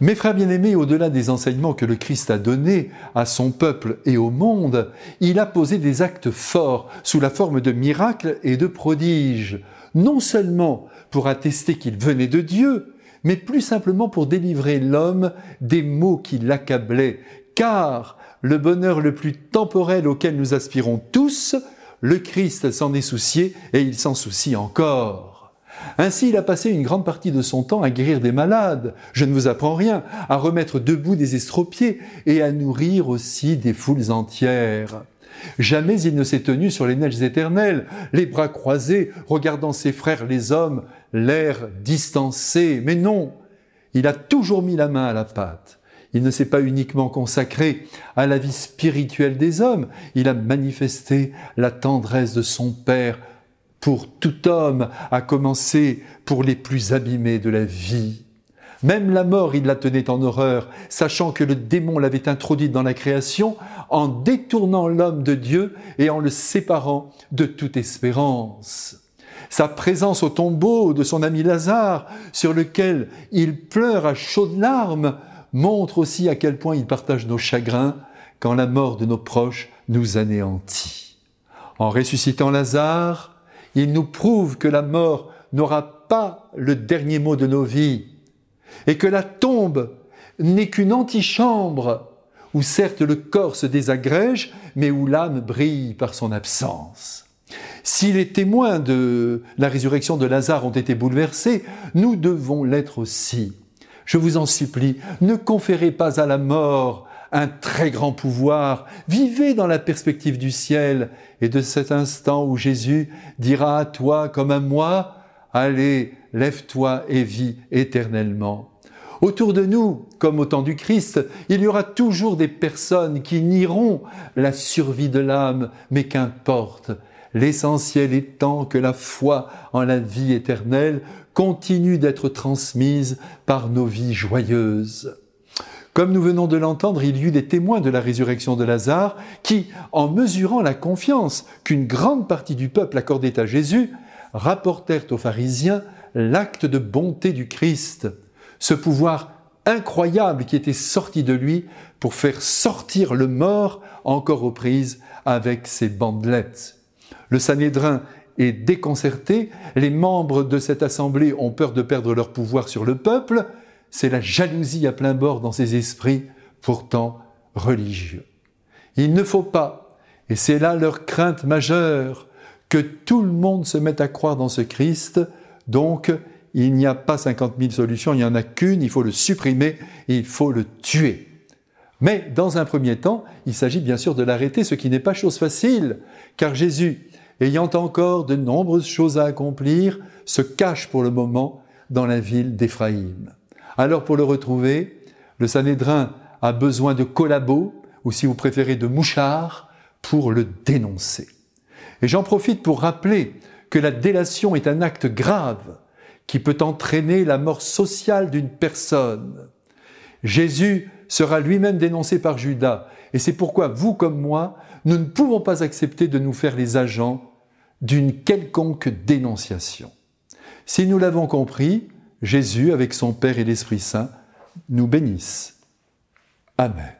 Mes frères bien-aimés, au-delà des enseignements que le Christ a donnés à son peuple et au monde, il a posé des actes forts sous la forme de miracles et de prodiges, non seulement pour attester qu'il venait de Dieu, mais plus simplement pour délivrer l'homme des maux qui l'accablaient, car le bonheur le plus temporel auquel nous aspirons tous, le Christ s'en est soucié et il s'en soucie encore. Ainsi, il a passé une grande partie de son temps à guérir des malades, je ne vous apprends rien, à remettre debout des estropiés et à nourrir aussi des foules entières. Jamais il ne s'est tenu sur les neiges éternelles, les bras croisés, regardant ses frères les hommes, l'air distancé. Mais non, il a toujours mis la main à la pâte. Il ne s'est pas uniquement consacré à la vie spirituelle des hommes, il a manifesté la tendresse de son Père pour tout homme, à commencer pour les plus abîmés de la vie. Même la mort, il la tenait en horreur, sachant que le démon l'avait introduite dans la création en détournant l'homme de Dieu et en le séparant de toute espérance. Sa présence au tombeau de son ami Lazare, sur lequel il pleure à chaudes larmes, montre aussi à quel point il partage nos chagrins quand la mort de nos proches nous anéantit. En ressuscitant Lazare, il nous prouve que la mort n'aura pas le dernier mot de nos vies et que la tombe n'est qu'une antichambre où certes le corps se désagrège, mais où l'âme brille par son absence. Si les témoins de la résurrection de Lazare ont été bouleversés, nous devons l'être aussi. Je vous en supplie, ne conférez pas à la mort un très grand pouvoir. Vivez dans la perspective du ciel et de cet instant où Jésus dira à toi comme à moi, allez, lève-toi et vis éternellement. Autour de nous, comme au temps du Christ, il y aura toujours des personnes qui nieront la survie de l'âme, mais qu'importe. L'essentiel étant que la foi en la vie éternelle continue d'être transmise par nos vies joyeuses. Comme nous venons de l'entendre, il y eut des témoins de la résurrection de Lazare qui, en mesurant la confiance qu'une grande partie du peuple accordait à Jésus, rapportèrent aux pharisiens l'acte de bonté du Christ, ce pouvoir incroyable qui était sorti de lui pour faire sortir le mort encore aux prises avec ses bandelettes. Le Sanhédrin est déconcerté, les membres de cette assemblée ont peur de perdre leur pouvoir sur le peuple, c'est la jalousie à plein bord dans ces esprits pourtant religieux. Il ne faut pas, et c'est là leur crainte majeure, que tout le monde se mette à croire dans ce Christ, donc il n'y a pas 50 000 solutions, il n'y en a qu'une, il faut le supprimer, il faut le tuer. Mais dans un premier temps, il s'agit bien sûr de l'arrêter, ce qui n'est pas chose facile, car Jésus, ayant encore de nombreuses choses à accomplir, se cache pour le moment dans la ville d'Éphraïm. Alors pour le retrouver, le Sanhédrin a besoin de collabos, ou si vous préférez de mouchards, pour le dénoncer. Et j'en profite pour rappeler que la délation est un acte grave qui peut entraîner la mort sociale d'une personne. Jésus sera lui-même dénoncé par Judas, et c'est pourquoi vous comme moi, nous ne pouvons pas accepter de nous faire les agents d'une quelconque dénonciation. Si nous l'avons compris, Jésus, avec son Père et l'Esprit Saint, nous bénisse. Amen.